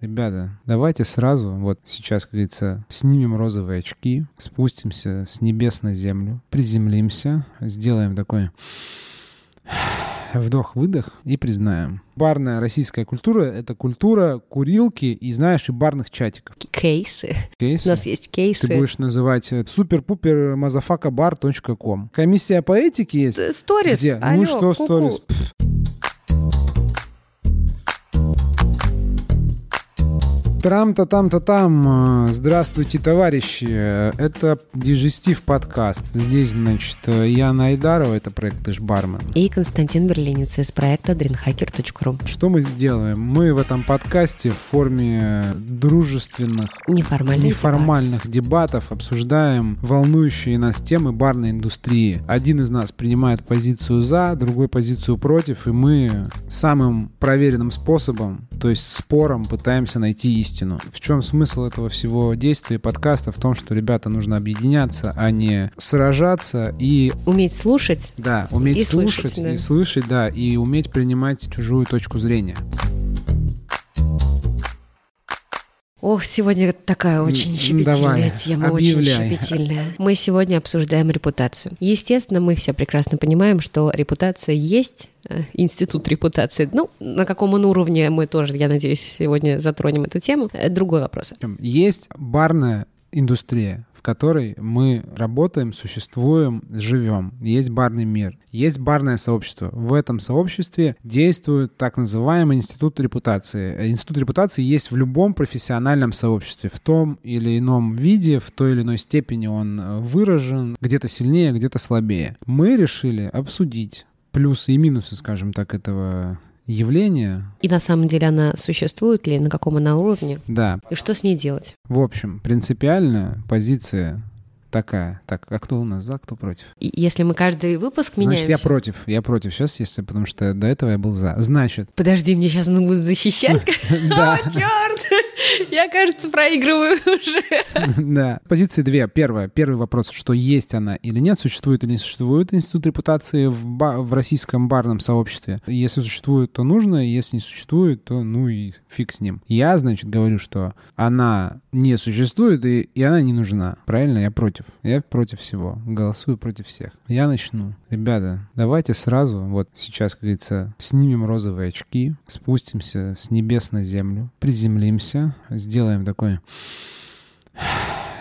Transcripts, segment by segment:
Ребята, давайте сразу, вот сейчас, как говорится, снимем розовые очки, спустимся с небес на землю, приземлимся, сделаем такой вдох-выдох и признаем. Барная российская культура — это культура курилки и, знаешь, и барных чатиков. Кейсы. Кейсы? У нас есть кейсы. Ты будешь называть супер-пупер мазафакабар.ком. Комиссия по этике есть? Сторис. Где? Алло, ну что сторис? Трам-то там-то там. Здравствуйте, товарищи. Это Дижестив подкаст. Здесь, значит, Яна Айдарова, это проект «Ты ж бармен». И Константин Берлинец из проекта dreamhacker.ru. Что мы делаем? Мы в этом подкасте в форме дружественных, Неформальный неформальных дебатов обсуждаем волнующие нас темы барной индустрии. Один из нас принимает позицию «за», другой позицию «против», и мы самым проверенным способом, то есть спором, пытаемся найти истину. В чем смысл этого всего действия подкаста? В том, что, ребята, нужно объединяться, а не сражаться и Уметь слушать. да, уметь И слушать, слышать, да. и слышать, да, и уметь принимать чужую точку зрения. Ох, сегодня такая очень щепетильная давай, тема, объявляй. очень щепетильная. Мы сегодня обсуждаем репутацию. Естественно, мы все прекрасно понимаем, что репутация есть, э, институт репутации. Ну, на каком он уровне мы тоже, я надеюсь, сегодня затронем эту тему. Это другой вопрос. Есть барная индустрия, в которой мы работаем, существуем, живем. Есть барный мир. Есть барное сообщество. В этом сообществе действует так называемый институт репутации. Институт репутации есть в любом профессиональном сообществе. В том или ином виде, в той или иной степени он э, выражен, где-то сильнее, где-то слабее. Мы решили обсудить плюсы и минусы, скажем так, этого явления. И на самом деле она существует ли, на каком она уровне, Да, и что с ней делать? В общем, принципиальная позиция такая. Так, а кто у нас за, кто против? И если мы каждый выпуск меняемся... Значит, я против. Я против сейчас, если, потому что до этого я был за. Значит, Подожди, мне сейчас нужно будет защищать. да, Черт! Я, кажется, проигрываю уже. да. Позиции две. Первое. Первый вопрос, что есть она или нет, существует или не существует институт репутации в, ба- в российском барном сообществе. Если существует, то нужно, если не существует, то ну и фиг с ним. Я, значит, говорю, что она не существует и, и она не нужна. Правильно? Я против. Я против всего. Голосую против всех. Я начну. Ребята, давайте сразу, вот сейчас, как говорится, снимем розовые очки, спустимся с небес на землю, приземлимся, сделаем такой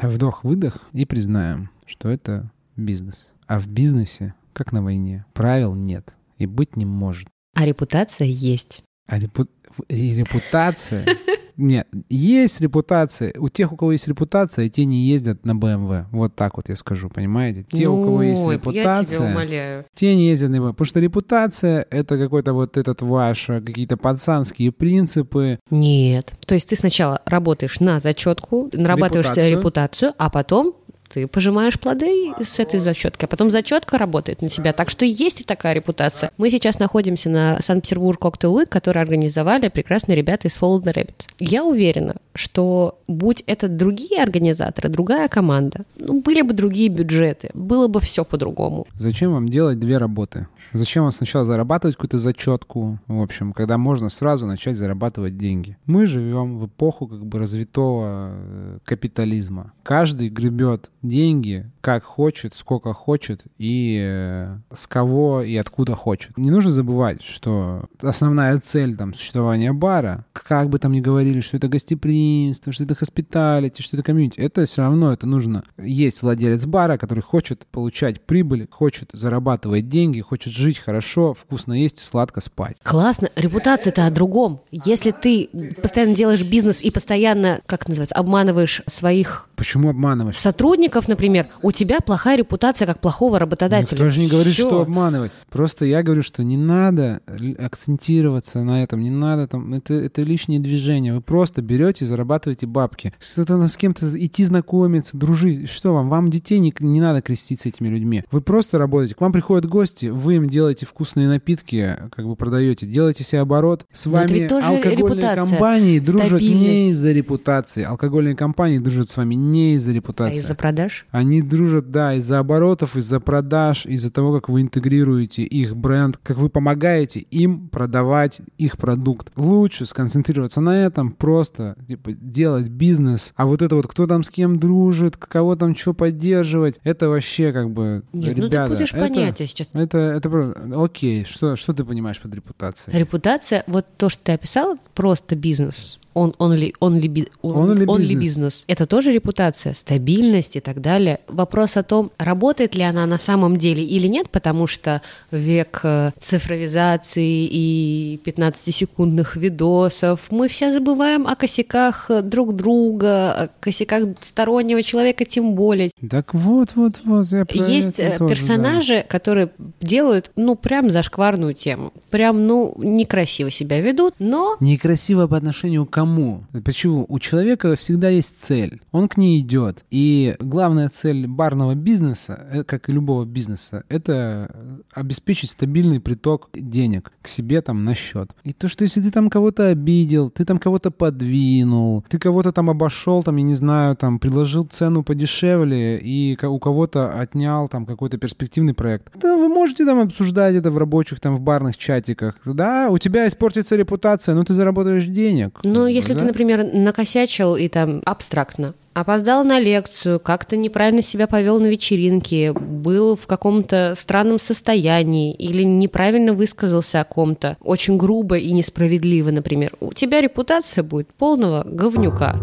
вдох-выдох и признаем, что это бизнес. А в бизнесе, как на войне, правил нет и быть не может. А репутация есть. А репу- и репутация... Нет, есть репутация. У тех, у кого есть репутация, те не ездят на BMW. Вот так вот я скажу, понимаете? Те, у кого есть Ну, Я тебя репутация, умоляю. те не ездят на BMW. Потому что репутация — это какой-то вот этот ваш, э, какие-то пацанские принципы. Нет. То есть ты сначала работаешь на зачетку, нарабатываешь Репутацию. репутацию, а потом ты пожимаешь плоды с этой зачетки, а потом зачетка работает на тебя. Так что есть и такая репутация. Мы сейчас находимся на Санкт-Петербург Cocktail Week, который организовали прекрасные ребята из the Rabbits. Я уверена, что будь это другие организаторы, другая команда, ну, были бы другие бюджеты, было бы все по-другому. Зачем вам делать две работы? Зачем вам сначала зарабатывать какую-то зачетку, в общем, когда можно сразу начать зарабатывать деньги? Мы живем в эпоху как бы развитого э, капитализма. Каждый гребет деньги как хочет, сколько хочет и э, с кого и откуда хочет. Не нужно забывать, что основная цель там существования бара, как бы там ни говорили, что это гостеприимство, что это хоспиталити, что это комьюнити, это все равно это нужно. Есть владелец бара, который хочет получать прибыль, хочет зарабатывать деньги, хочет жить хорошо, вкусно есть, сладко спать. Классно. Репутация-то о другом. Если ты постоянно делаешь бизнес и постоянно, как называется, обманываешь своих Почему обманываешь? сотрудников, например, у тебя плохая репутация как плохого работодателя. Никто же не говорит, что обманывать. Просто я говорю, что не надо акцентироваться на этом, не надо там, это, это лишнее движение. Вы просто берете и зарабатываете бабки. Что-то с кем-то идти знакомиться, дружить. Что вам? Вам детей не, не надо крестить с этими людьми. Вы просто работаете. К вам приходят гости, вы им делаете вкусные напитки, как бы продаете, делаете себе оборот. С Но вами алкогольные репутация, компании дружат не из-за репутации. Алкогольные компании дружат с вами не из-за А репутации. из-за продаж? Они дружат дружат, да, из-за оборотов, из-за продаж, из-за того, как вы интегрируете их бренд, как вы помогаете им продавать их продукт. Лучше сконцентрироваться на этом, просто типа, делать бизнес. А вот это вот, кто там с кем дружит, кого там что поддерживать, это вообще как бы, Нет, ребята, ну ты будешь это, понятия сейчас. Это, это просто, окей, что, что ты понимаешь под репутацией? Репутация, вот то, что ты описал, просто бизнес он only, only, би- Only only business. business. Это тоже репутация, стабильность и так далее. Вопрос о том, работает ли она на самом деле или нет, потому что век э, цифровизации и 15-секундных видосов, мы все забываем о косяках друг друга, о косяках стороннего человека тем более. Так вот, вот, вот, я про Есть это э, тоже, персонажи, которые делают, ну, прям зашкварную тему. Прям, ну, некрасиво себя ведут, но да. Некрасиво по отношению к кому? Почему? У человека всегда есть цель. Он к ней идет. И главная цель барного бизнеса, э, как и любого бизнеса, это обеспечить стабильный приток денег к себе там на счет. И то, что если ты там кого-то обидел, ты там кого-то подвинул, ты кого-то там обошел, там, я не знаю, там, предложил цену подешевле и у кого-то отнял там какой-то перспективный проект. Да, вы можете там обсуждать это в рабочих, там, в барных чатиках. Да, у тебя испортится репутация, но ты заработаешь денег. Ну, если Да? ты, например, накосячил и там абстрактно, опоздал на лекцию, как-то неправильно себя повел на вечеринке, был в каком-то странном состоянии или неправильно высказался о ком-то, очень грубо и несправедливо, например, у тебя репутация будет полного говнюка.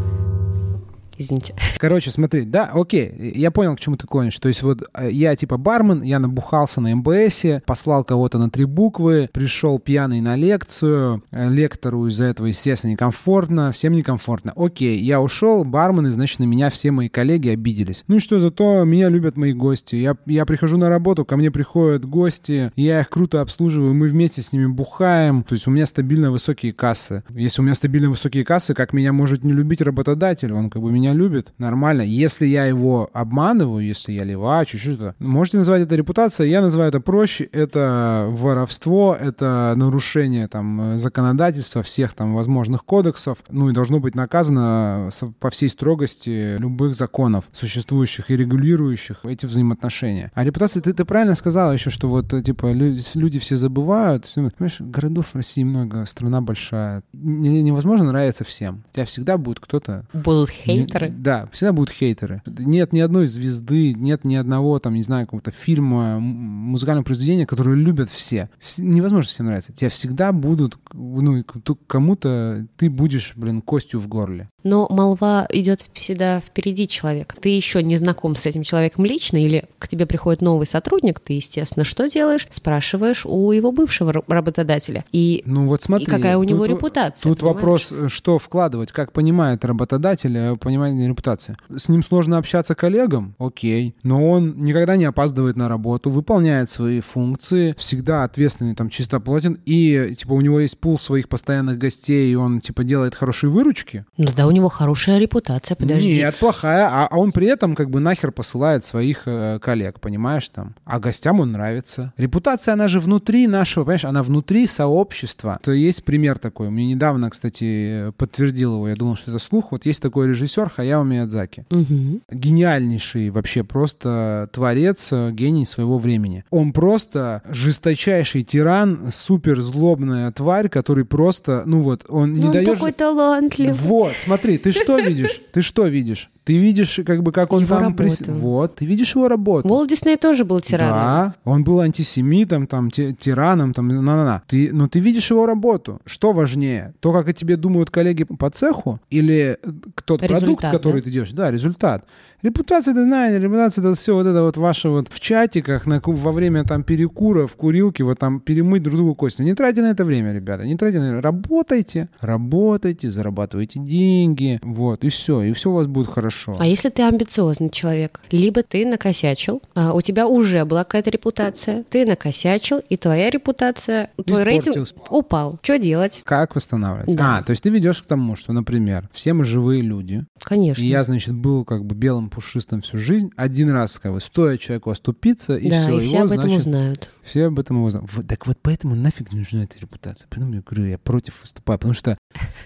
Извините. Короче, смотри, да, окей, я понял, к чему ты клонишь. То есть вот э, я типа бармен, я набухался на МБСе, послал кого-то на три буквы, пришел пьяный на лекцию, э, лектору из-за этого, естественно, некомфортно, всем некомфортно. Окей, я ушел, бармены, значит, на меня все мои коллеги обиделись. Ну и что, зато меня любят мои гости. Я, я прихожу на работу, ко мне приходят гости, я их круто обслуживаю, мы вместе с ними бухаем. То есть у меня стабильно высокие кассы. Если у меня стабильно высокие кассы, как меня может не любить работодатель? Он как бы меня любит. Нормально. Если я его обманываю, если я левачу, что-то, можете назвать это репутацией, я называю это проще. Это воровство, это нарушение там э, законодательства всех там возможных кодексов. Ну и должно быть наказано по всей строгости любых законов, существующих и регулирующих эти взаимоотношения. А репутация, ты, ты правильно сказала еще, что вот э, типа лю- люди все забывают. Все- Понимаешь, городов в России много, страна большая. Не- невозможно нравиться всем. У тебя всегда будет кто-то Будут не- хейтеры. Да, всегда будут хейтеры. Нет ни одной звезды, нет ни одного, там, не знаю, какого-то фильма, музыкального произведения, которое любят все. Вс- Невозможно всем нравиться. Тебя всегда будут, ну, кому-то ты будешь, блин, костью в горле. Но молва идет всегда впереди человека. Ты еще не знаком с этим человеком лично, или к тебе приходит новый сотрудник, ты, естественно, что делаешь? Спрашиваешь у его бывшего ра- работодателя. И Ну вот смотри. И какая у него тут- репутация, Тут понимаешь? вопрос, что вкладывать, как понимает работодатель, э, понимание репутации. С ним сложно общаться коллегам, окей, но он никогда не опаздывает на работу, выполняет свои функции, всегда ответственный, там, чистоплотен, и, типа, у него есть пул своих постоянных гостей, и он, типа, делает хорошие выручки. ну да, у него хорошая репутация, подожди. Нет, плохая, а, а он при этом, как бы, нахер посылает своих э, коллег, понимаешь, там. А гостям он нравится. Репутация, она же внутри нашего, понимаешь, она внутри сообщества. То есть пример такой. Мне недавно, кстати, подтвердил его, я думал, что это слух. Вот есть такой режиссер Хаяо Миядзаки. Мгм. Гениальнейший вообще просто творец, э, гений своего времени. Он просто жесточайший тиран, супер злобная тварь, который просто, ну вот, он не Ну, он даешь... такой талантливый. Вот, смотри, ты что видишь? Ты что видишь? Ты видишь, как бы, как он Его там... прис-. Вот, ты видишь его работу. Уолт Дисней тоже был тираном. Да, он был антисемитом, там, ти- тираном, там, на-на-на. Ты, но ты видишь его работу. Что важнее? То, как о тебе думают коллеги по цеху, или э, тот продукт, Результат, который да? ты делаешь? Да, результат. Репутация, ты знаешь, репутация это все вот это вот ваше вот в чатиках на, во время там перекура, в курилке, вот там перемыть друг другу кости. Не тратьте на это время, ребята, не тратьте на это. Работайте, работайте, зарабатывайте деньги, вот, и все, и все у вас будет хорошо. А если ты амбициозный человек, либо ты накосячил, а у тебя уже была какая-то репутация, ты накосячил, и твоя репутация, твой рейтинг упал. Что делать? Как восстанавливать? Да. А, то есть ты ведешь к тому, что, например, все мы живые люди. Конечно. И я, значит, был как бы белым пушистым всю жизнь. Один раз, как бы, стоя человеку оступиться, и да, все. и все его, об этом значит, узнают. Все об этом узнают. Вот, так вот поэтому нафиг не нужна эта репутация. Поэтому я говорю, я против выступаю. Потому что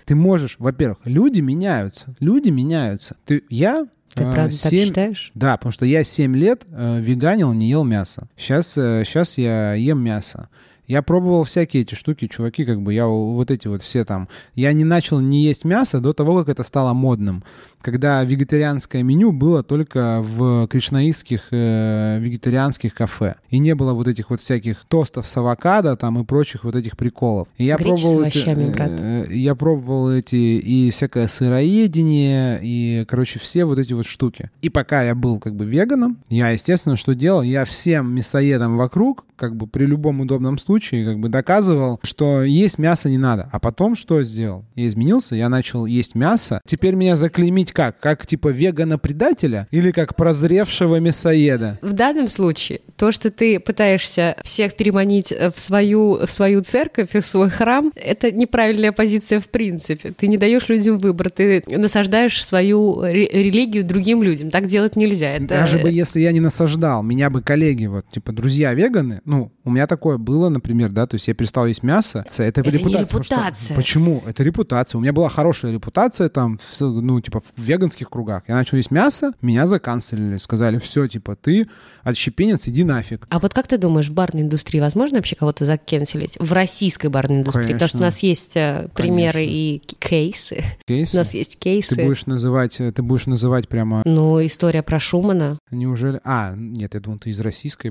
ты можешь, во-первых, люди меняются. Люди меняются. Ты, я Ты а, правда так семь- считаешь? Да, потому что я 7 лет э, веганил, не ел мясо. Сейчас, э, сейчас я ем мясо. Я пробовал всякие эти штуки, чуваки, как бы я вот эти вот все там. Я не начал не есть мясо до того, как это стало модным. Когда вегетарианское меню было только в кришнаистских э, вегетарианских кафе. И не было вот этих вот всяких тостов с авокадо там и прочих вот этих приколов. И я Гречи пробовал эти, овощами, брат. э, я пробовал эти и всякое сыроедение, и, короче, все вот эти вот штуки. И пока я был как бы веганом, я, естественно, что делал? Я всем мясоедам вокруг, как бы при любом удобном случае, как бы доказывал, что есть мясо не надо. А потом что сделал? Я изменился, я начал есть мясо. Теперь меня заклеймить как? Как типа вегана-предателя или как прозревшего мясоеда? В данном случае то, что ты пытаешься всех переманить э, в свою, в свою церковь и в свой храм, это неправильная позиция в принципе. Ты не даешь людям выбор, ты насаждаешь свою ре- религию другим людям. Так делать нельзя. Это... Даже бы если я не насаждал, меня бы коллеги, вот, типа, друзья веганы, ну, у меня такое было, например, да, то есть я перестал есть мясо, это, Это не репутация. что- репутация. почему? Это репутация. У меня была хорошая репутация там, ну, типа, в веганских кругах. Я начал есть мясо, меня заканцелили, сказали, все, типа, ты отщепенец, иди нафиг. А вот как ты думаешь, в барной индустрии возможно вообще кого-то закенселить? В российской барной индустрии? Потому что у Конечно. нас есть э, примеры Конечно. и кейсы. Кейсы? У нас есть кейсы. Ты будешь называть, э, ты будешь называть прямо, Ну, история про Шумана. неужели... А, нет, я думал, ты из российской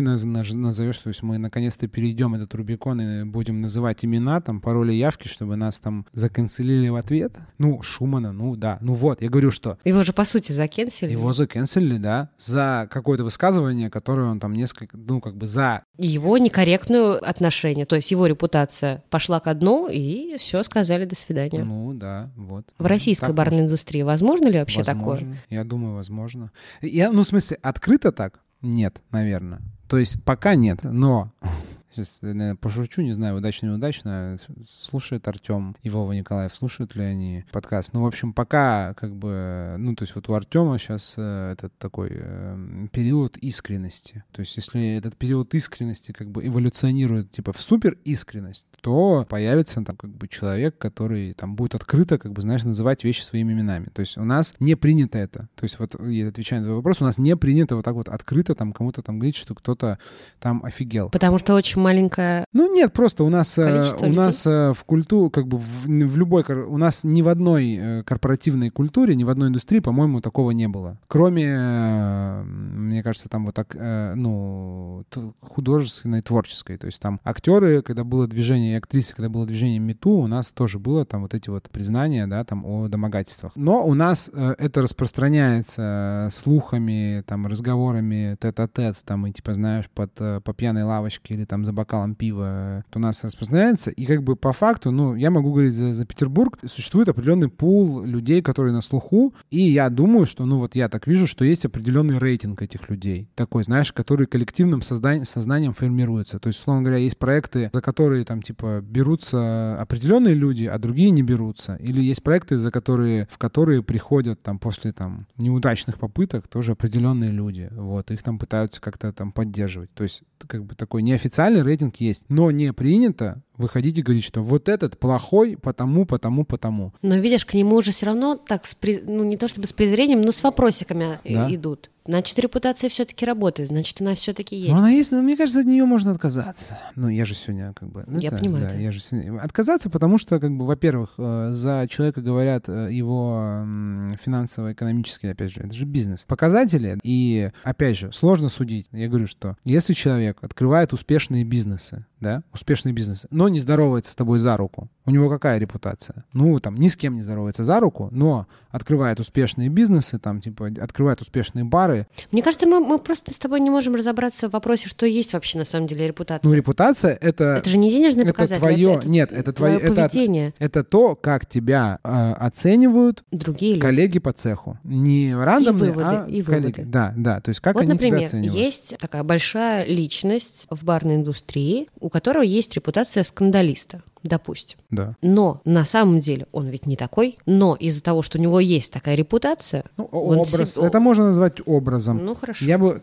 наз- наж- назовешь, то есть мы наконец-то перейдем этот Рубикон и будем называть имена, там, пароли, явки, чтобы нас там заканцелили в ответ. Ну, Шумана, ну да. Ну вот, я говорю, что Его же, по сути, закенсили. его заканцелили, да, за какое-то высказывание, которое он там несколько, ну, как бы за... Его некорректную отношение. То есть его репутация пошла ко дну, и все, сказали до свидания. Ну, да, вот. В российской Так барной может. индустрии возможно ли вообще такое? Возможно. Я думаю, возможно. Я, ну, в смысле, открыто так? Нет, наверное. То есть пока нет, но... Сейчас, наверное, пошучу, не знаю, удачно неудачно. Слушает Артем и Вова Николаев, слушают ли они подкаст? Ну, в общем, пока как бы... Ну, то есть вот у Артема сейчас э, этот такой э, период искренности. То есть если этот период искренности как бы эволюционирует типа в супер искренность, то появится там как бы человек, который там будет открыто, как бы, знаешь, называть вещи своими именами. То есть у нас не принято это. То есть вот, я отвечаю на твой вопрос, у нас не принято вот так вот открыто там кому-то там говорить, что кто-то там офигел. Потому что очень маленькая... Ну нет, просто у нас, э, у нас э, в культуре, как бы в, в любой, у нас ни в одной э, корпоративной культуре, ни в одной индустрии, по-моему, такого не было. Кроме, мне кажется, там вот так, ну, художественной, творческой. То есть там актеры, когда было движение, и актрисы, когда было движение МИТУ, у нас тоже было там вот эти вот признания, да, там о домогательствах. Но у нас это распространяется слухами, там, разговорами тет-а-тет, там, и типа, знаешь, под, по пьяной лавочке или там за бокалом пива, это у нас распространяется. И как бы по факту, ну, я могу говорить за, за Петербург, существует определенный пул людей, которые на слуху, и я думаю, что, ну, вот я так вижу, что есть определенный рейтинг этих людей, такой, знаешь, который коллективным создан- сознанием формируется. То есть, условно говоря, есть проекты, за которые там, типа, берутся определенные люди, а другие не берутся. Или есть проекты, за которые, в которые приходят там после там неудачных попыток тоже определенные люди. Вот, их там пытаются как-то там поддерживать. То есть, как бы такой неофициальный рейтинг есть, но не принято выходить и говорить, что вот этот плохой потому, потому, потому. Но видишь, к нему уже все равно так, с при- ну не то чтобы с презрением, но с вопросиками и- Да. идут. Значит, репутация все-таки работает, значит, она все-таки есть. Но она есть, но мне кажется, от нее можно отказаться. Ну, я же сегодня как бы... ну, Я это, понимаю, да, да. я же сегодня... Отказаться, потому что, как бы, во-первых, э, за человека говорят э, его финансово-экономические, опять же, это же бизнес. Показатели. И, опять же, сложно судить. Я говорю, что если человек открывает успешные бизнесы, да, успешные бизнесы, но не здоровается с тобой за руку, у него какая репутация? Ну, там, ни с кем не здоровается за руку, но открывает успешные бизнесы, там, типа, открывает успешные бары. Мне кажется, мы, мы просто с тобой не можем разобраться в вопросе, что есть вообще на самом деле репутация. Ну, репутация — это... это же не денежный это показатель. твое- это, нет, это твое- твое это- поведение. Это то, как тебя э, оценивают Другие люди. коллеги по цеху. Не рандомные, выводы, а и коллеги. выводы. Да, да. То есть как вот, они тебя например, оценивают. есть такая большая личность в барной индустрии, у которого есть репутация скандалиста. допустим. Да. Но на самом деле он ведь не такой, но из-за того, что у него есть такая репутация, Ну, образ. себе- Это можно назвать образом. ну хорошо. Я бы,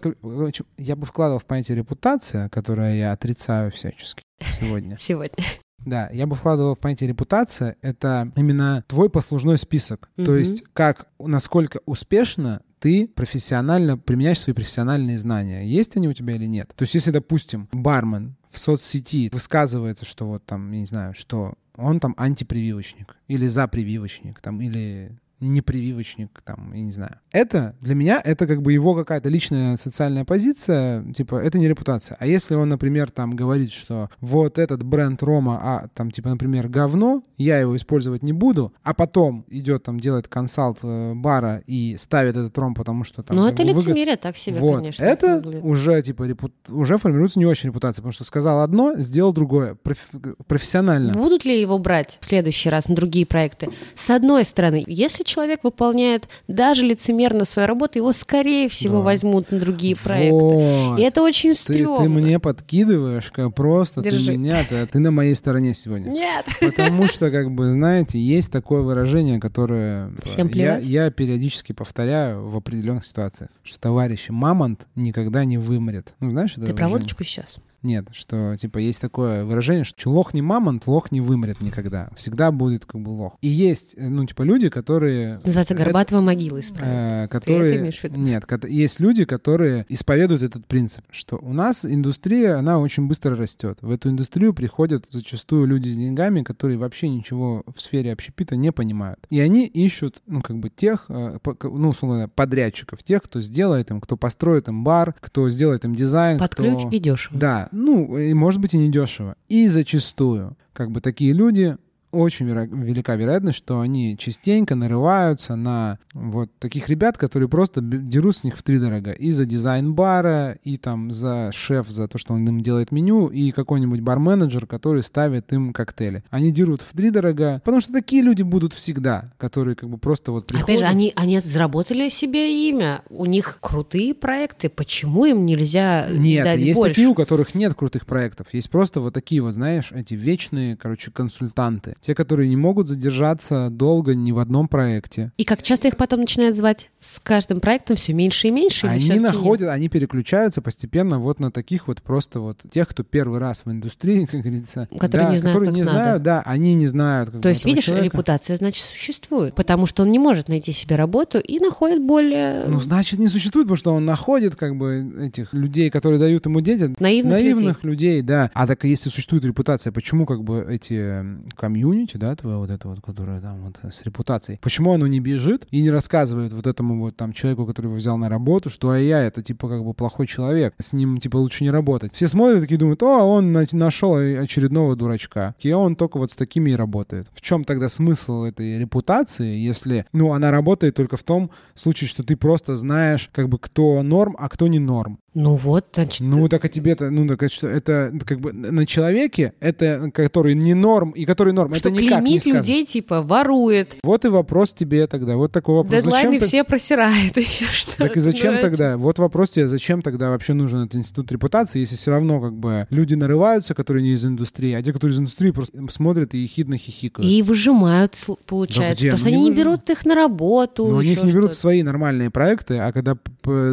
я бы вкладывал в понятие репутация, которое я отрицаю всячески сегодня. Сегодня. Да, я бы вкладывал в понятие репутация. Это именно твой послужной список. То Мгм. есть как, насколько успешно ты профессионально применяешь свои профессиональные знания. Есть они у тебя или нет? То есть если, допустим, бармен в соцсети высказывается, что вот там, я не знаю, что он там антипрививочник или запрививочник, там, или непрививочник, там, я не знаю. Это для меня это как бы его какая-то личная социальная позиция, типа это не репутация. А если он, например, там говорит, что вот этот бренд Рома, а там типа, например, говно, я его использовать не буду, а потом идет там делает консалт э, бара и ставит этот ром, потому что там. Как это выгод- лицемерие так себе, вот. конечно. это уже типа репут- уже формируется не очень репутация, потому что сказал одно, сделал другое, проф- профессионально. Будут ли его брать в следующий раз на другие проекты? С одной стороны, если человек выполняет даже лицемерно свою работу, его, скорее всего, Да. возьмут на другие проекты. Вот. И это очень Ты, стрёмно. ты мне подкидываешь, как просто Держи. ты меня, ты, ты на моей стороне сегодня. Нет. Потому что, как бы, знаете, есть такое выражение, которое Всем я, плевать? я периодически повторяю в определенных ситуациях, что товарищи мамонт никогда не вымрет. Ну, знаешь, это Ты про выражение? водочку сейчас? Нет, что, типа, есть такое выражение, что лох не мамонт, лох не вымрет никогда. Всегда будет, как бы, лох. И есть, э, ну, типа, люди, которые... Называется это- Горбатова могила исправить. Э, которые... в виду? Нет, есть люди, которые исповедуют этот принцип, что у нас индустрия, она очень быстро растет. В эту индустрию приходят зачастую люди с деньгами, которые вообще ничего в сфере общепита не понимают. И они ищут, ну, как бы тех, э, ну, условно, подрядчиков, тех, кто сделает им, кто построит им бар, кто сделает им дизайн, Под кто... ключ и дешево. Да, ну, и может быть и недешево. И зачастую, как бы такие люди, очень веро- велика вероятность, что они частенько нарываются на вот таких ребят, которые просто дерут с них втридорога. И за дизайн бара, и там за шеф, за то, что он им делает меню, и какой-нибудь бар-менеджер, который ставит им коктейли. Они дерут втридорога, потому что такие люди будут всегда, которые как бы просто вот приходят. Опять же, они, они заработали себе имя. У них крутые проекты. Почему им нельзя Нет, дать есть больше? такие, у которых нет крутых проектов. Есть просто вот такие вот, знаешь, эти вечные, короче, консультанты. Те, которые не могут задержаться долго ни в одном проекте. И как часто их потом начинают звать с каждым проектом все меньше и меньше? Они всё-таки нет? находят, они переключаются постепенно вот на таких вот просто вот тех, кто первый раз в индустрии, как говорится. Которые да, не знают, которые не надо. знают, да, они не знают. Как То бы, есть, видишь, человека. репутация, значит, существует. Потому что он не может найти себе работу и находит более Ну, значит, не существует, потому что он находит как бы этих людей, которые дают ему деньги. наивных, людей. да. А так если существует репутация, почему как бы эти м, комьюнити, да, твое вот это вот, которое там вот с репутацией, почему оно не бежит и не рассказывает вот этому вот там человеку, который его взял на работу, что а я это типа как бы плохой человек, с ним типа лучше не работать. Все смотрят такие думают, о, он на- нашел очередного дурачка. И он только вот с такими и работает. В чем тогда смысл этой репутации, если, ну, она работает только в том случае, что ты просто знаешь, как бы, кто норм, а кто не норм. Ну вот, значит, Ну, так а тебе-то, ну, так что, это как бы на человеке, это который не норм и который норм, что это никак не клеймить сказано. людей, типа, ворует, Вот и вопрос тебе тогда, вот такой вопрос. дедлайны Зачем ты- все просирает. Еще что Так и зачем тогда? Вот вопрос тебе, зачем тогда вообще нужен этот институт репутации, если все равно как бы люди нарываются, которые не из индустрии, а те, которые из индустрии, просто смотрят и ехидно хихикают. И выжимают, получается, где? потому что они не берут их на работу. Но они их еще не берут свои нормальные проекты, а когда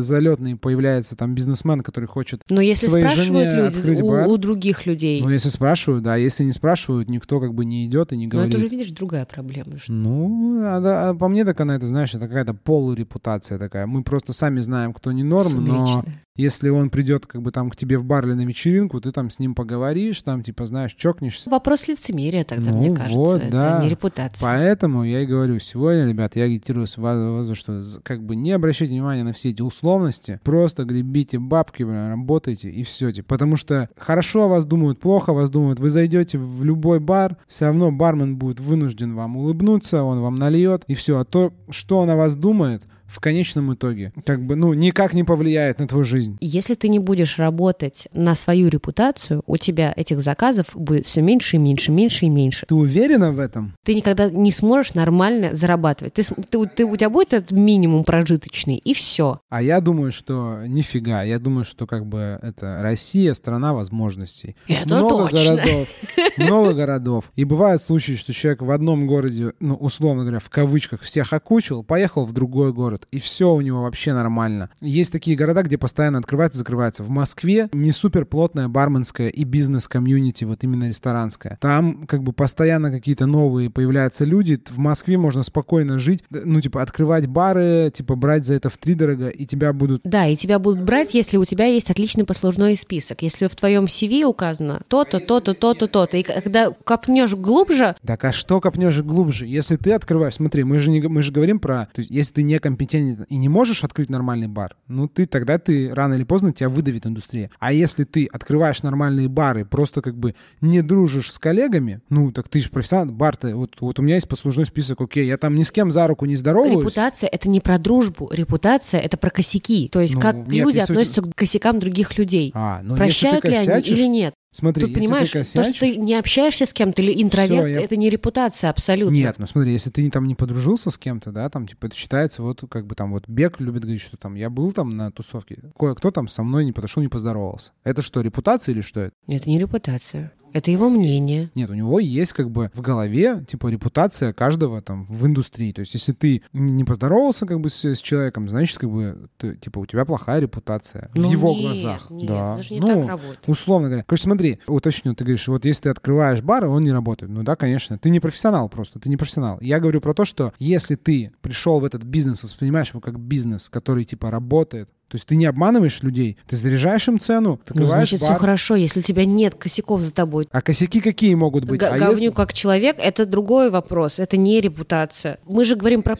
залетный появляется там бизнесмен, который хочет Но если своей спрашивают жене открыть люди бар. у, у других людей, Ну, если спрашивают, да, если не спрашивают, никто как бы не идет и не говорит. это уже, видишь, другая проблема. что- Ну, а, а по мне так она, это, знаешь, это какая-то полурепутация такая. Мы просто сами знаем, кто не норм, но Сумеречная. Если он придет как бы там к тебе в бар или на вечеринку, ты там с ним поговоришь, там типа, знаешь, чокнешься. Вопрос лицемерия тогда, Ну, мне кажется. вот, это да. не репутация. Поэтому я и говорю, сегодня, ребят, я агитирую с вас, за что как бы не обращайте внимания на все эти условности, просто гребите бабки, блин, работайте и все. Типа, потому что хорошо о вас думают, плохо о вас думают. Вы зайдете в любой бар, все равно бармен будет вынужден вам улыбнуться, он вам нальет, и все. А то, что он о вас думает, в конечном итоге как бы, ну, никак не повлияет на твою жизнь. Если ты не будешь работать на свою репутацию, у тебя этих заказов будет все меньше и меньше, меньше и меньше. Ты уверена в этом? Ты никогда не сможешь нормально зарабатывать. Ты, ты, ты, у тебя будет этот минимум прожиточный, и все. А я думаю, что нифига. Я думаю, что как бы это Россия страна возможностей. Это много точно. городов, много городов. И бывают случаи, что человек в одном городе, ну, условно говоря, в кавычках, всех окучил, поехал в другой город, и все у него вообще нормально. Есть такие города, где постоянно открывается, закрывается. В Москве не супер плотная барменская и бизнес-комьюнити, вот именно ресторанская. Там как бы постоянно какие-то новые появляются люди. В Москве можно спокойно жить, ну, типа, открывать бары, типа, брать за это в три дорого, и тебя будут Да, и тебя будут брать, если у тебя есть отличный послужной список. Если в твоем CV указано то-то, то-то, то-то, то-то. И когда копнешь глубже, Так а что копнешь глубже? Если ты открываешь, смотри, мы же, не, мы же говорим про... То есть если ты некомпетентен и не можешь открыть нормальный бар, ну ты тогда ты рано или поздно тебя выдавит индустрия. А если ты открываешь нормальные бары, просто как бы не дружишь с коллегами, ну так ты же профессионал, бар-то, вот, вот у меня есть послужной список, окей, я там ни с кем за руку не здороваюсь. репутация — это не про дружбу. Репутация — это про косяки. То есть Ну, как нет, люди относятся к косякам других людей. А, ну Прощают ли ты они или нет? Смотри, Тут если понимаешь, ты то, что косячишь... ты не общаешься с кем-то или интроверт, Всё, я- это не репутация абсолютно. Нет, ну смотри, если ты там не подружился с кем-то, да, там, типа, это считается, вот, как бы там, вот, Бег любит говорить, что там, я был там на тусовке, кое-кто там со мной не подошел, не поздоровался. Это что, репутация или что это? Это не репутация. Это его мнение. Нет, у него есть как бы в голове, типа, репутация каждого там в индустрии. То есть, если ты не поздоровался как бы с, с человеком, значит, как бы, ты, типа, у тебя плохая репутация. Ну в его нет, глазах. нет, да. это же не ну, так работает. условно говоря. Короче, смотри, уточню, ты говоришь, вот если ты открываешь бар, он не работает. Ну да, конечно. Ты не профессионал просто, ты не профессионал. Я говорю про то, что если ты пришел в этот бизнес, воспринимаешь его как бизнес, который, типа, работает, то есть ты не обманываешь людей, ты заряжаешь им цену, Ну, значит, все бар. хорошо, если у тебя нет косяков за тобой. А косяки какие могут быть? Г- а говнюк если- как человек — это другой вопрос, это не репутация. Мы же говорим про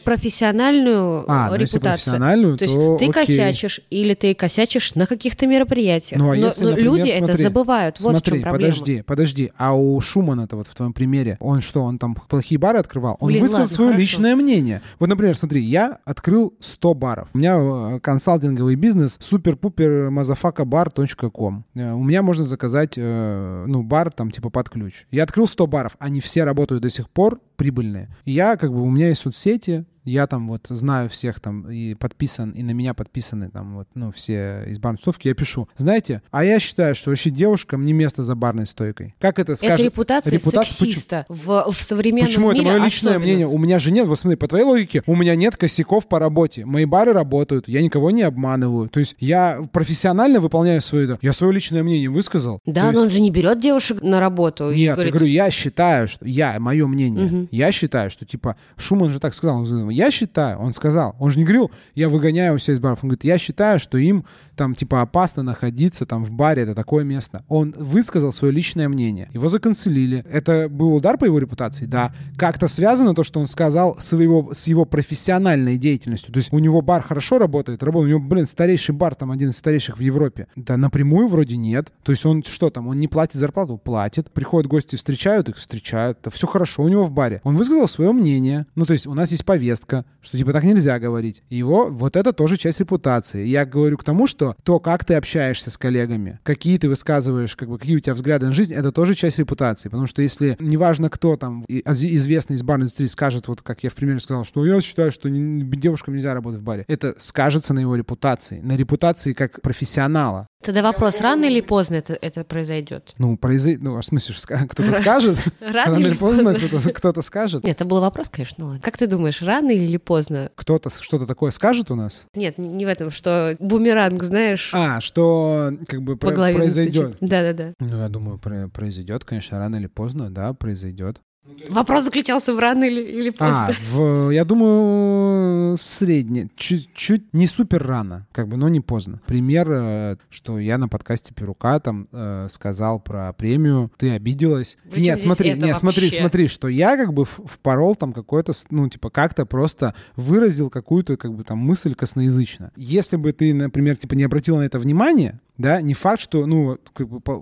профессиональную А, ну, э, если репутацию. профессиональную, То есть то ты окей. косячишь или ты косячишь на каких-то мероприятиях. Ну, а но если, но например, люди это смотри, забывают. Вот Смотри, в чем проблема. подожди, подожди. А у Шумана-то вот в твоем примере, он что, он там плохие бары открывал? Он Блин, высказал ладно, свое хорошо. личное мнение. Вот, например, смотри, я открыл 100 баров. У меня э, консалтинговый бизнес супер-пупер motherfuckerbar.com. Э, У меня можно заказать, э, ну, бар там типа под ключ. Я открыл 100 баров, они все работают до сих пор, прибыльные. Я как бы, у меня есть соцсети, я там вот знаю всех там и подписан, и на меня подписаны там вот, ну, все из барной я пишу. Знаете, а я считаю, что вообще девушкам не место за барной стойкой. Как это скажет? Это репутация Репута- сексиста в, в современном Почему это мире мое личное особенно. мнение? У меня же нет, вот смотри, по твоей логике, у меня нет косяков по работе. Мои бары работают, я никого не обманываю. То есть я профессионально выполняю свое, это. я свое личное мнение высказал. Да, есть- но он же не берет девушек на работу. Нет, говорит, я говорю, я считаю, что я, мое мнение, я считаю, что типа Шуман же так сказал, я считаю, он сказал, он же не говорил, я выгоняю себя из баров, он говорит, я считаю, что им там типа опасно находиться там в баре, это такое место. Он высказал свое личное мнение, его законцелили. Это был удар по его репутации, да. Как-то связано то, что он сказал с его, с его профессиональной деятельностью. То есть у него бар хорошо работает, работает, у него, блин, старейший бар, там один из старейших в Европе. Да напрямую вроде нет. То есть он что там, он не платит зарплату? Платит. Приходят гости, встречают их, встречают. Да все хорошо у него в баре. Он высказал свое мнение. Ну, то есть у нас есть повестка, что типа так нельзя говорить. Его, вот это тоже часть репутации. Я говорю к тому, что то, как ты общаешься с коллегами, какие ты высказываешь, как бы, какие у тебя взгляды на жизнь, это тоже часть репутации. Потому что если неважно кто там известный из барной индустрии скажет, вот как я в примере сказал, что я считаю, что девушкам нельзя работать в баре, это скажется на его репутации, на репутации как профессионала. Тогда вопрос, рано или поздно это, это произойдет? Ну, произойдет, ну, в смысле, кто-то скажет, Рано рано или поздно поздно? кто-то кто-то скажет. Нет, это был вопрос, конечно. ну ладно. Как ты думаешь, рано или поздно? Кто-то что-то такое скажет у нас? Нет, не в этом, что бумеранг, знаешь, А, что как бы произойдет. Да-да-да. Ну, я думаю, про- произойдет, конечно, рано или поздно, да, произойдет. Вопрос заключался в рано или, или А, поздно. в, я думаю, средне, чуть-чуть не супер рано, как бы, но не поздно. Пример, э, что я на подкасте Перука там э, сказал про премию, ты обиделась. Причем нет, смотри, нет, смотри, вообще? смотри, что я как бы в- впорол там какой-то, ну, типа, как-то просто выразил какую-то, как бы, там, мысль косноязычно. Если бы ты, например, типа, не обратил на это внимание, да, не факт, что, ну,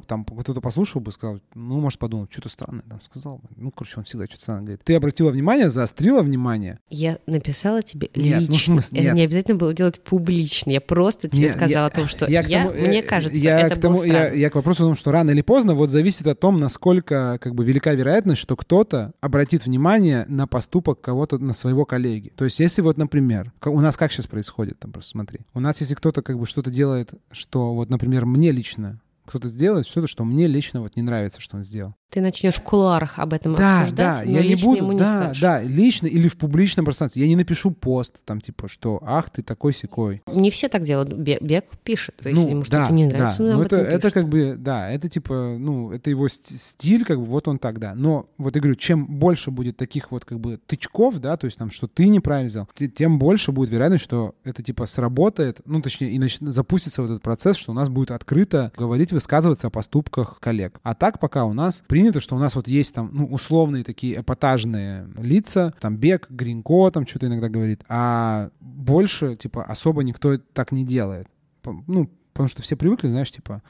там кто-то послушал бы, сказал, ну, может, подумал, что-то странное там сказал бы. Ну, короче, он всегда что-то странное говорит. Ты обратила внимание, заострила внимание? Я написала тебе Нет, ну, в лично. смысле, Это нет. не обязательно было делать публично. Я просто тебе Не, сказала я- о том, что я я, тому- э, мне кажется, я это к тому, было я, я к вопросу о том, что рано или поздно вот зависит от том, насколько как бы велика вероятность, что кто-то обратит внимание на поступок кого-то, на своего коллеги. То есть если вот, например, у нас как сейчас происходит, там просто смотри, у нас если кто-то как бы что-то делает, что вот, например, мне лично кто-то сделает что-то, что мне лично вот не нравится, что он сделал. Ты начнешь в кулуарах об этом Да, обсуждать, да, но я не лично буду, ему не да, скажешь. да, лично или в публичном пространстве. Я не напишу пост, там, типа, что, ах, ты такой секой. Не все так делают. Бе- Бег пишет. То есть, Ну, ему да, что-то не нравится, да. он Ну, об это, это как бы, да, это типа, ну, это его ст- стиль, как бы, вот он так, да. Но вот я говорю, чем больше будет таких вот как бы тычков, да, то есть там, что ты неправильно сделал, те- тем больше будет вероятность, что это типа сработает, ну, точнее, и нач- запустится вот этот процесс, что у нас будет открыто говорить, высказываться о поступках коллег. А так пока у нас принято, что у нас вот есть там, ну, условные такие эпатажные лица, там Бег, Гринько там что-то иногда говорит, а больше, типа, особо никто так не делает. Ну, потому что все привыкли, знаешь, типа,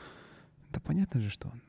да понятно же, что он,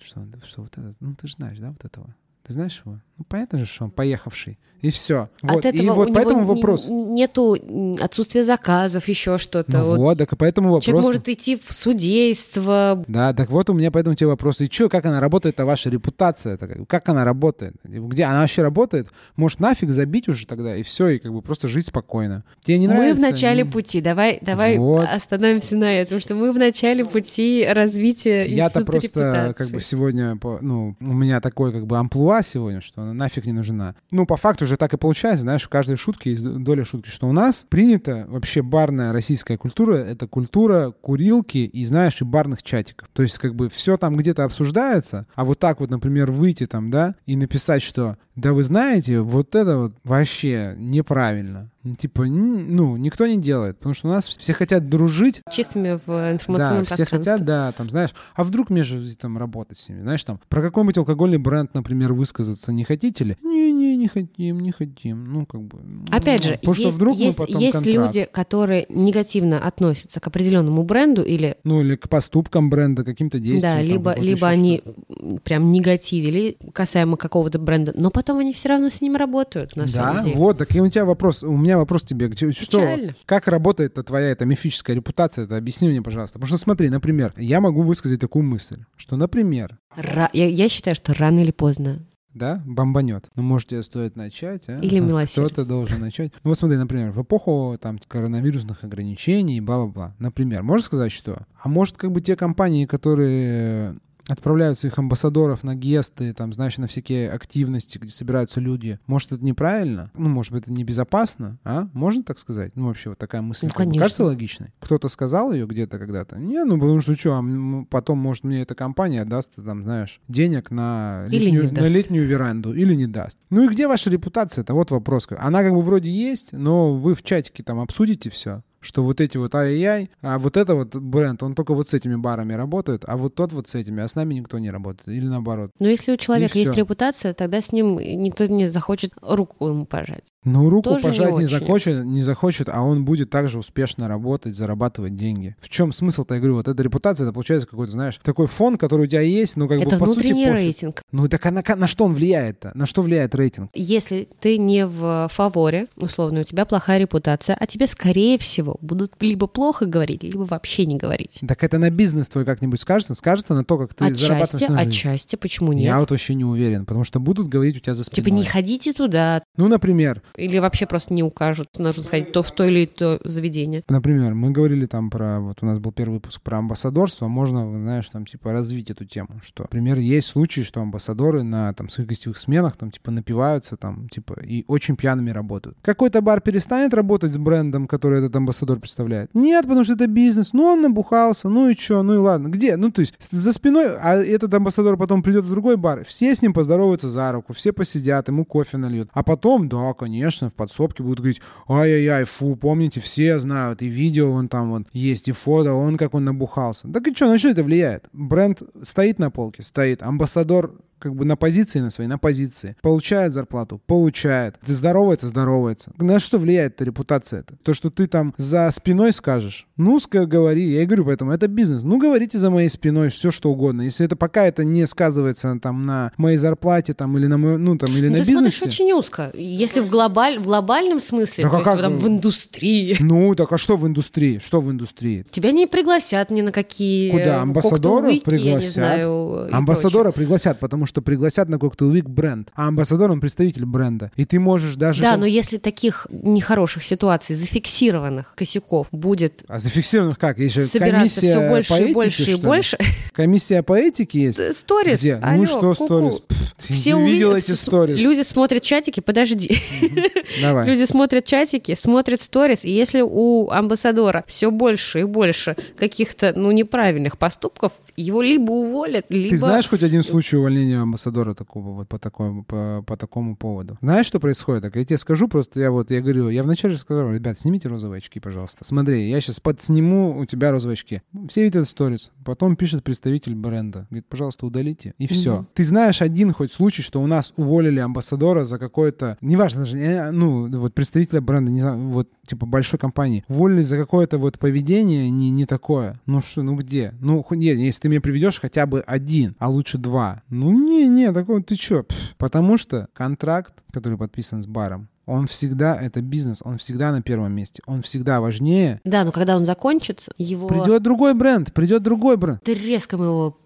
что, он, что вот этот, ну, ты же знаешь, да, вот этого. Ты знаешь его? Ну, понятно же, что он поехавший. И все. Вот. Этого и вот у поэтому вопрос. не- нету отсутствия заказов, еще что-то. Ну Вот вот, так и поэтому вопрос. Человек может идти в судейство. Да, так вот у меня поэтому тебе вопрос. И что, как она работает, а ваша репутация? -то? как- она работает? Где она вообще работает? Может, нафиг забить уже тогда, и все, и как бы просто жить спокойно. Тебе не мы нравится? в начале Ну, пути. Давай, давай Вот. остановимся на этом, что мы в начале пути развития Я-то просто репутации. как бы сегодня, ну, у меня такой как бы амплуа сегодня, что нафиг не нужна. Ну, по факту же так и получается, знаешь, в каждой шутке есть доля шутки, что у нас принято вообще барная российская культура, это культура курилки и, знаешь, и барных чатиков. То есть как бы все там где-то обсуждается, а вот так вот, например, выйти там, да, и написать, что да вы знаете, вот это вот вообще неправильно. Типа, ну, никто не делает, потому что у нас все хотят дружить, Чистыми в информационном да, все хотят, да, там, знаешь, а вдруг мне же там работать с ними, знаешь, там, про какой-нибудь алкогольный бренд, например, высказаться не хотите ли? Не-не, не хотим, не хотим, ну, как бы. ну, Опять же, потому что есть, вдруг мы есть, потом есть контракт. люди, которые негативно относятся к определенному бренду или Ну, или к поступкам бренда, каким-то действиям. да, там, либо, какой-то либо они прям негативили касаемо какого-то бренда, но потом они все равно с ним работают, на Да, самом деле. вот, так и у тебя вопрос, у меня вопрос тебе, что, Печально. как работает твоя эта мифическая репутация, это объясни мне, пожалуйста. Потому что смотри, например, я могу высказать такую мысль, что, например, Ра- я, я считаю, что рано или поздно. да, бомбанет. Ну, может, тебе стоит начать, а? Или А милосердие. Кто-то должен начать. Ну, вот смотри, например, в эпоху там коронавирусных ограничений, бла-бла-бла. Например, можешь сказать, что? А может, как бы те компании, которые отправляют своих амбассадоров на гесты, там, знаешь, на всякие активности, где собираются люди. Может, это неправильно? Ну, может быть, это небезопасно, а? Можно так сказать? Ну, вообще, вот такая мысль Ну, как бы конечно. кажется логичной? Кто-то сказал ее где-то когда-то? Не, ну, потому что что, потом, может, мне эта компания даст, там, знаешь, денег на летнюю, на летнюю веранду или не даст. Ну и где ваша репутация? Это вот вопрос. Она как бы вроде есть, но вы в чатике там обсудите все что вот эти вот ай-яй, а вот это вот бренд, он только вот с этими барами работает, а вот тот вот с этими, а с нами никто не работает. Или наоборот. Но если у человека И есть репутация, тогда с ним никто не захочет руку ему пожать. Ну, руку Тоже не пожать не, очень. захочет, не захочет, а он будет также успешно работать, зарабатывать деньги. В чем смысл-то, я говорю, вот эта репутация, это получается какой-то, знаешь, такой фон, который у тебя есть, но как Это бы по сути внутренний пофиг. рейтинг. Ну, так а на, на что он влияет-то? На что влияет рейтинг? Если ты не в фаворе, условно, у тебя плохая репутация, а тебе, скорее всего, будут либо плохо говорить, либо вообще не говорить. Так это на бизнес твой как-нибудь скажется? Скажется на то, как ты Отчасти, зарабатываешь на жизнь? отчасти, почему нет? Я вот вообще не уверен, потому что будут говорить у тебя за спиной. Типа не ходите туда, Ну, например, или вообще просто не укажут, нужно сходить то в то или то заведение. например, мы говорили там про, вот у нас был первый выпуск про амбассадорство, можно, знаешь, там, типа, развить эту тему, что, например, есть случаи, что амбассадоры на, там, своих гостевых сменах, там, типа, напиваются, там, типа, и очень пьяными работают. Какой-то бар перестанет работать с брендом, который этот амбассадор представляет? Нет, потому что это бизнес, ну, он набухался, ну и что, ну и ладно, где? Ну, то есть, за спиной, а этот амбассадор потом придет в другой бар, все с ним поздороваются за руку, все посидят, ему кофе нальют, а потом, да, конечно, в подсобке будут говорить, ай-яй-яй, фу, помните, все знают, и видео вон там вон есть, и фото, он как он набухался. Так и что, на что это влияет? Бренд стоит на полке? Стоит. Амбассадор как бы на позиции на своей, на позиции. Получает зарплату, получает. Здоровается, здоровается. На что влияет эта репутация это? То, что ты там за спиной скажешь. Ну, говори. Я и говорю, поэтому это бизнес. Ну, говорите за моей спиной все, что угодно. Если это пока это не сказывается там на моей зарплате там или на мой, ну там или ну, на ты бизнесе. смотришь очень узко. Если в, глобаль, в глобальном смысле, да то как? есть там в индустрии. Ну, так а что в индустрии? Что в индустрии? Тебя не пригласят ни на какие Куда? Амбассадора пригласят. Знаю, Амбассадора пригласят, потому что пригласят на Cocktail Week бренд. А амбассадор, он представитель бренда. И ты можешь даже... Да, но если таких нехороших ситуаций, зафиксированных косяков будет... А зафиксированных как? Есть же комиссия все больше по этике, и больше и больше. Комиссия по этике есть? Сторис. Где? Алло, ну что сторис? Все увидел эти сторис. Люди смотрят чатики, подожди. Давай. Люди смотрят чатики, смотрят сторис, и если у амбассадора все больше и больше каких-то, ну, неправильных поступков, его либо уволят, либо... Ты знаешь хоть один случай увольнения амбассадора такого вот по такому, по, по такому поводу? Знаешь, что происходит? Так я тебе скажу, просто я вот, я говорю, я вначале сказал, ребят, снимите розовые очки, пожалуйста. Смотри, я сейчас подсниму у тебя розовые очки. Все видят сторис. Потом пишет представитель бренда. Говорит, пожалуйста, удалите. И все. Mm-hmm. Ты знаешь один хоть случай, что у нас уволили амбассадора за какое-то... Неважно даже, ну, вот представителя бренда, не знаю, вот типа большой компании. Уволили за какое-то вот поведение не, не такое. Ну что, ну где? Ну, нет, если ты мне приведешь хотя бы один, а лучше два. Ну не, не, такого ты чё? Пф. Потому что контракт, который подписан с баром, он всегда, это бизнес, он всегда на первом месте, он всегда важнее. Да, но когда он закончится, его... Придет другой бренд, придет другой бренд. Ты резко мы его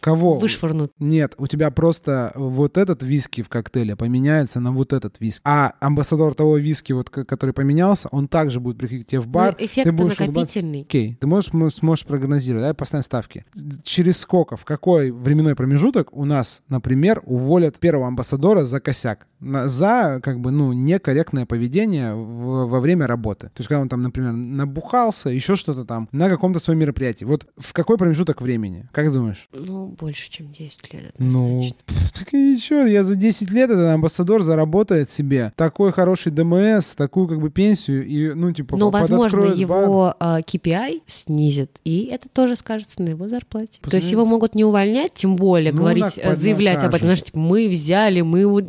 Кого? Вышвырнут. Нет, у тебя просто вот этот виски в коктейле поменяется на вот этот виски. А амбассадор того виски, вот, который поменялся, он также будет приходить к тебе в бар. Ну, эффект ты будешь накопительный. Окей, ты можешь, сможешь прогнозировать, да, поставить ставки. Через сколько, в какой временной промежуток у нас, например, уволят первого амбассадора за косяк? За, как бы, ну, некорректное поведение в, во время работы. То есть, когда он там, например, набухался, еще что-то там, на каком-то своем мероприятии. Вот в какой промежуток времени? Как думаешь? Ну, больше, чем 10 лет. Ну, так и что, я за 10 лет этот амбассадор заработает себе такой хороший ДМС, такую как бы пенсию, и, ну, типа, Но, возможно, его бар. KPI снизит, и это тоже скажется на его зарплате. Посмотри. То есть его могут не увольнять, тем более ну, говорить, так, заявлять об этом. Знаешь, типа, мы взяли, мы ему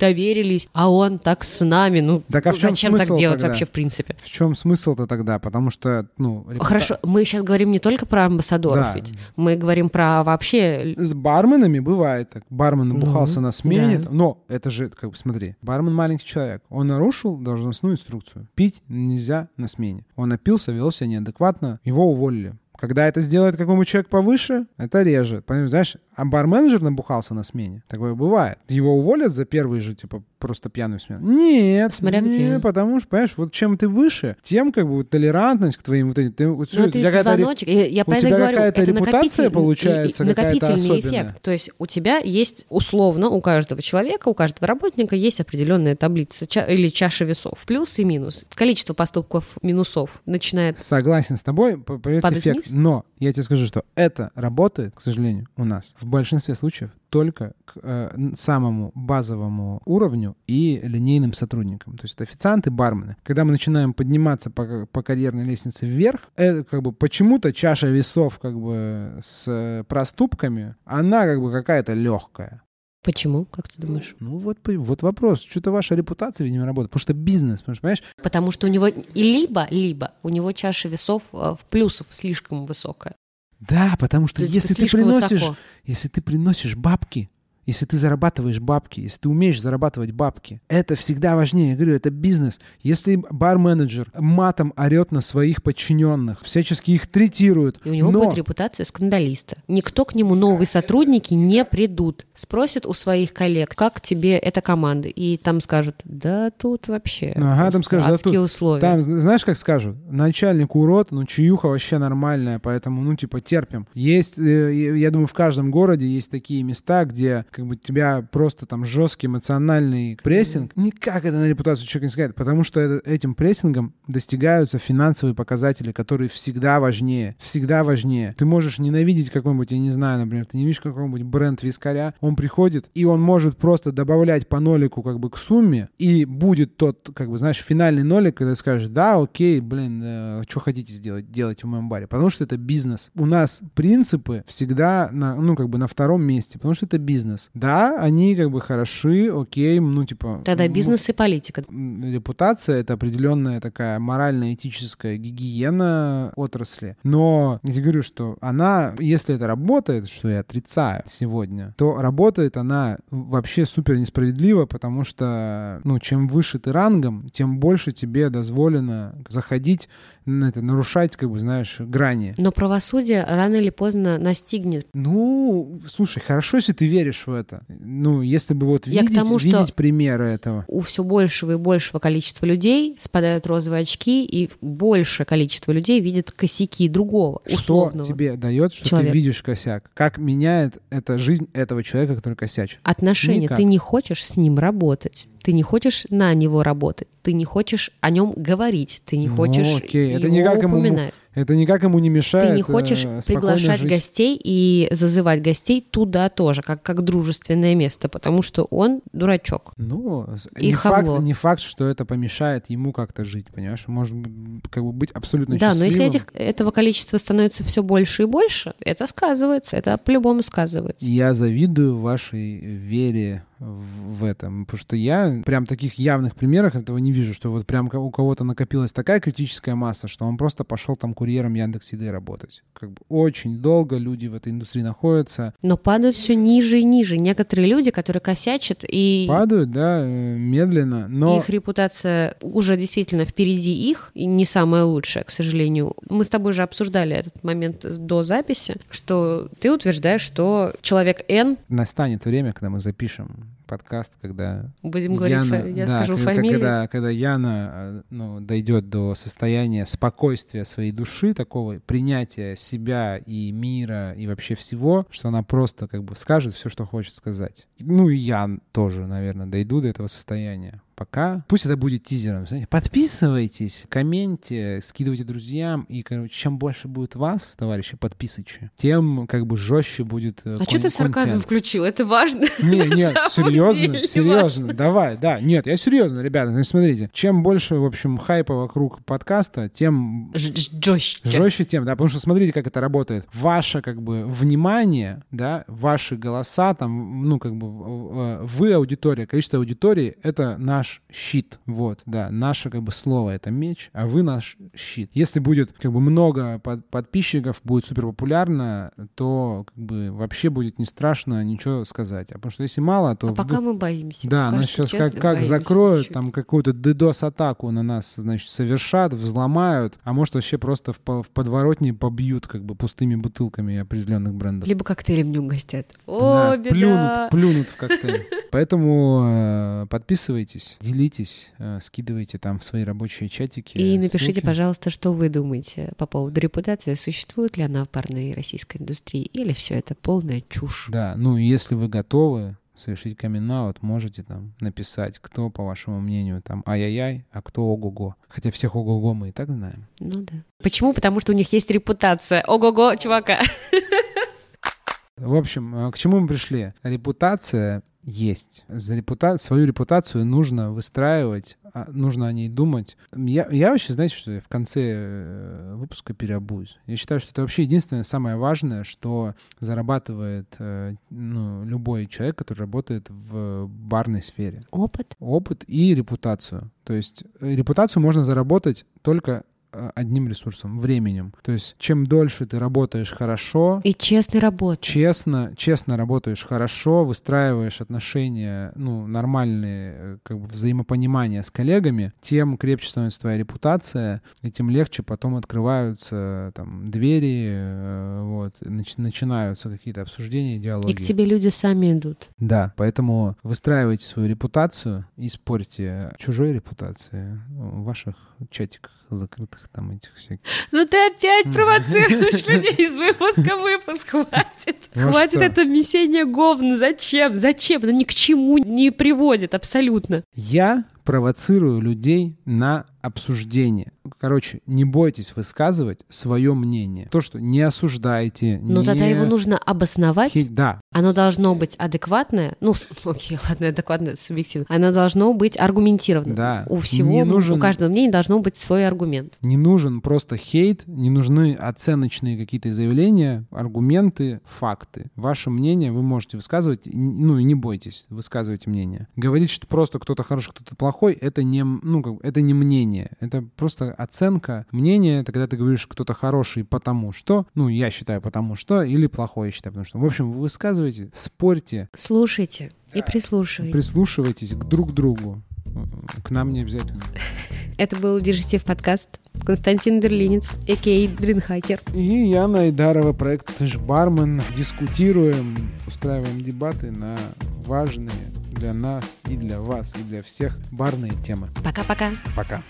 доверились, а он так с нами. Ну, так, а в чем зачем так делать тогда? вообще, в принципе? В чем смысл-то тогда? Потому что, ну... Репута... Хорошо, мы сейчас говорим не только про амбассадоров да. ведь. Мы говорим про вообще с барменами бывает так. Бармен набухался ну, на смене, да. но это же, как бы, смотри, бармен маленький человек. Он нарушил должностную инструкцию. Пить нельзя на смене. Он напился, вел себя неадекватно, его уволили. Когда это сделает какой-нибудь человек повыше, это реже. Понимаешь, знаешь, а бар-менеджер набухался на смене. Такое бывает. Его уволят за первый же, типа, просто пьяную смену. Нет. Смотря не, где. потому что, понимаешь, вот чем ты выше, тем как бы толерантность к твоим вот этим... Ты, вот, ну, это звоночек. Ре... Я про у тебя говорю. какая-то это репутация получается, накопительный особенная. эффект. То есть у тебя есть условно, у каждого человека, у каждого работника есть определенная таблица ча- или чаша весов. Плюс и минус. Количество поступков минусов начинает... Согласен с тобой, эффект. Вниз? Но я тебе скажу, что это работает, к сожалению, у нас в большинстве случаев только к э, самому базовому уровню и линейным сотрудникам. То есть это официанты, бармены. Когда мы начинаем подниматься по, по карьерной лестнице вверх, это как бы почему-то чаша весов как бы с проступками, она как бы какая-то легкая. Почему, как ты думаешь? Ну вот, вот вопрос. Что-то ваша репутация, видимо, работает. Потому что бизнес, понимаешь? Потому что у него и либо, либо у него чаша весов э, в плюсов слишком высокая. Да, потому что если ты приносишь, высоко. если ты приносишь бабки, если ты зарабатываешь бабки, если ты умеешь зарабатывать бабки. Это всегда важнее. Я говорю, это бизнес. Если бар-менеджер матом орет на своих подчиненных, всячески их третирует. И у него но... будет репутация скандалиста. Никто к нему, новые сотрудники, не придут. Спросят у своих коллег, как тебе эта команда. И там скажут, да тут вообще ага, там скажут, да, тут, условия. Там, знаешь, как скажут? Начальник урод, ну чаюха вообще нормальная, поэтому, ну типа, терпим. Есть, э, я думаю, в каждом городе есть такие места, где как бы тебя просто там жесткий эмоциональный прессинг, никак это на репутацию человека не сказать, потому что это, этим прессингом достигаются финансовые показатели, которые всегда важнее, всегда важнее. Ты можешь ненавидеть какой-нибудь, я не знаю, например, ты не видишь какой-нибудь бренд вискаря, он приходит, и он может просто добавлять по нолику как бы к сумме, и будет тот, как бы, знаешь, финальный нолик, когда скажешь, да, окей, блин, э, что хотите сделать, делать в моем баре, потому что это бизнес. У нас принципы всегда на, ну, как бы на втором месте, потому что это бизнес. Бизнес. Да, они как бы хороши, окей, ну типа... Тогда м, бизнес и политика. Репутация — это определенная такая морально-этическая гигиена отрасли. Но я говорю, что она, если это работает, что я отрицаю сегодня, то работает она вообще супер несправедливо, потому что, ну, чем выше ты рангом, тем больше тебе дозволено заходить, на это, нарушать, как бы, знаешь, грани. Но правосудие рано или поздно настигнет. Ну, слушай, хорошо, если ты веришь в это. Ну, если бы вот Я видеть, тому, видеть примеры этого. У все большего и большего количества людей спадают розовые очки, и большее количество людей видят косяки другого, Что тебе дает, что человека. ты видишь косяк? Как меняет это жизнь этого человека, который косячит? Отношения. Никак. Ты не хочешь с ним работать. Ты не хочешь на него работать. Ты не хочешь о нем говорить. Ты не Ну, хочешь окей. Это его никак ему- упоминать. Это никак ему не мешает. Ты не хочешь э, приглашать жить. гостей и зазывать гостей туда тоже, как, как дружественное место, потому что он дурачок. Ну, И не факт, не факт, что это помешает ему как-то жить, понимаешь? Он Может как бы быть абсолютно Да, но если счастливым. этих, этого количества становится все больше и больше, это сказывается, это по-любому сказывается. Я завидую вашей вере в, этом, потому что я прям таких явных примеров этого не вижу, что вот прям у кого-то накопилась такая критическая масса, что он просто пошел там курьером Яндекс Еды работать. Как бы очень долго люди в этой индустрии находятся, Но падают все ниже и ниже. Некоторые люди, которые косячат, и падают, да, э, медленно, но их репутация уже действительно впереди их, и не самая лучшая, к сожалению. Мы с тобой же обсуждали этот момент до записи, что ты утверждаешь, что человек N, настанет время, когда мы запишем подкаст, когда будем Яна- я да, скажу когда, фамилию, Когда, когда Яна э, ну, дойдет до состояния спокойствия своей души, такого принятия себя и мира и вообще всего, что она просто как бы скажет все, что хочет сказать. Ну и я тоже, наверное, дойду до этого состояния. Пока. Пусть это будет тизером. знаете. Подписывайтесь, комменте, скидывайте друзьям. И, короче, чем больше будет вас, товарищи подписычи, тем как бы жестче будет э, А что ты кон- сарказм контент. включил? Это важно. Не, нет, серьезно, деле серьезно, давай, да, нет, я серьезно, ребята, значит, смотрите, чем больше, в общем, хайпа вокруг подкаста, тем Жестче. жестче тем, да, потому что смотрите, как это работает. Ваше, как бы, внимание, да, ваши голоса, там, ну, как бы, в- вы аудитория, количество аудитории — это наш щит, вот, да, наше, как бы, слово — это меч, а вы наш щит. Если будет, как бы, много под- подписчиков, будет супер популярно, то, как бы, вообще будет не страшно ничего сказать. А потому что если мало, то... А пока вдруг- мы боимся. да, нас сейчас как, как закроют, чуть-чуть. там какую-то DDoS-атаку на нас, значит, совершат, взломают, а может вообще просто в, по- в подворотне побьют как бы пустыми бутылками определенных брендов. Либо коктейлем не угостят. О, Да, беда. плюнут, плюнут в коктейль. Поэтому э, подписывайтесь, делитесь, э, скидывайте там в свои рабочие чатики. И напишите, ссылки. пожалуйста, что вы думаете по поводу репутации. Существует ли она в парной российской индустрии? Или все это полная чушь? Да, ну если вы готовы совершить камин можете там написать, кто, по вашему мнению, там ай-яй-яй, а кто ого-го. Хотя всех ого-го мы и так знаем. Ну да. Почему? Потому что у них есть репутация. Ого-го, чувака. В общем, э, к чему мы пришли? Репутация есть. За репута... Свою репутацию нужно выстраивать, а, нужно о ней думать. Я, я вообще, знаете, что я в конце э, выпуска переобуюсь. Я считаю, что это вообще единственное самое важное, что зарабатывает э, ну, любой человек, который работает в барной сфере. Опыт. Опыт и репутацию. То есть э, репутацию можно заработать только одним ресурсом, временем. То есть чем дольше ты работаешь хорошо, И честной работы. честно, честно работаешь хорошо, выстраиваешь отношения, ну, нормальные, э, как бы взаимопонимание с коллегами, тем крепче становится твоя репутация, и тем легче потом открываются там двери, э, вот, нач- начинаются какие-то обсуждения, диалоги. И к тебе люди сами идут. Да, поэтому выстраивайте свою репутацию и спорьте чужой репутации ваших чатиках закрытых там этих всяких. Ну ты опять провоцируешь людей из выпуска в выпуск. Хватит. Ну Хватит что? это месение говна. Зачем? Зачем? Это ни к чему не приводит абсолютно. Я провоцирую людей на обсуждение. Короче, не бойтесь высказывать свое мнение. То, что не осуждайте. Но не... тогда его нужно обосновать. Хей- Да, Оно должно быть адекватное. Ну, окей, ладно, адекватное, субъективно. Оно должно быть аргументированным. Да. У всего, Не нужен- у каждого мнения должно быть свой аргумент. Не нужен просто хейт, не нужны оценочные какие-то заявления, аргументы, факты. Ваше мнение вы можете высказывать, ну и не бойтесь, высказывайте мнение. Говорить, что просто кто-то хороший, кто-то плохой, это не, ну, как, это не мнение, это просто оценка. Мнение — это когда ты говоришь, кто-то хороший потому что, ну, я считаю потому что, или плохой я считаю потому что. В общем, вы высказывайте, спорьте, Слушайте и прислушивайтесь. прислушивайтесь к друг другу. К нам не обязательно. Это был Дежитив подкаст. Константин Берлинец, а.к.а. Дринхакер. И Яна Айдарова, проект «Ты ж бармен». Дискутируем, устраиваем дебаты на важные для нас и для вас, и для всех барные темы. Пока-пока. Пока.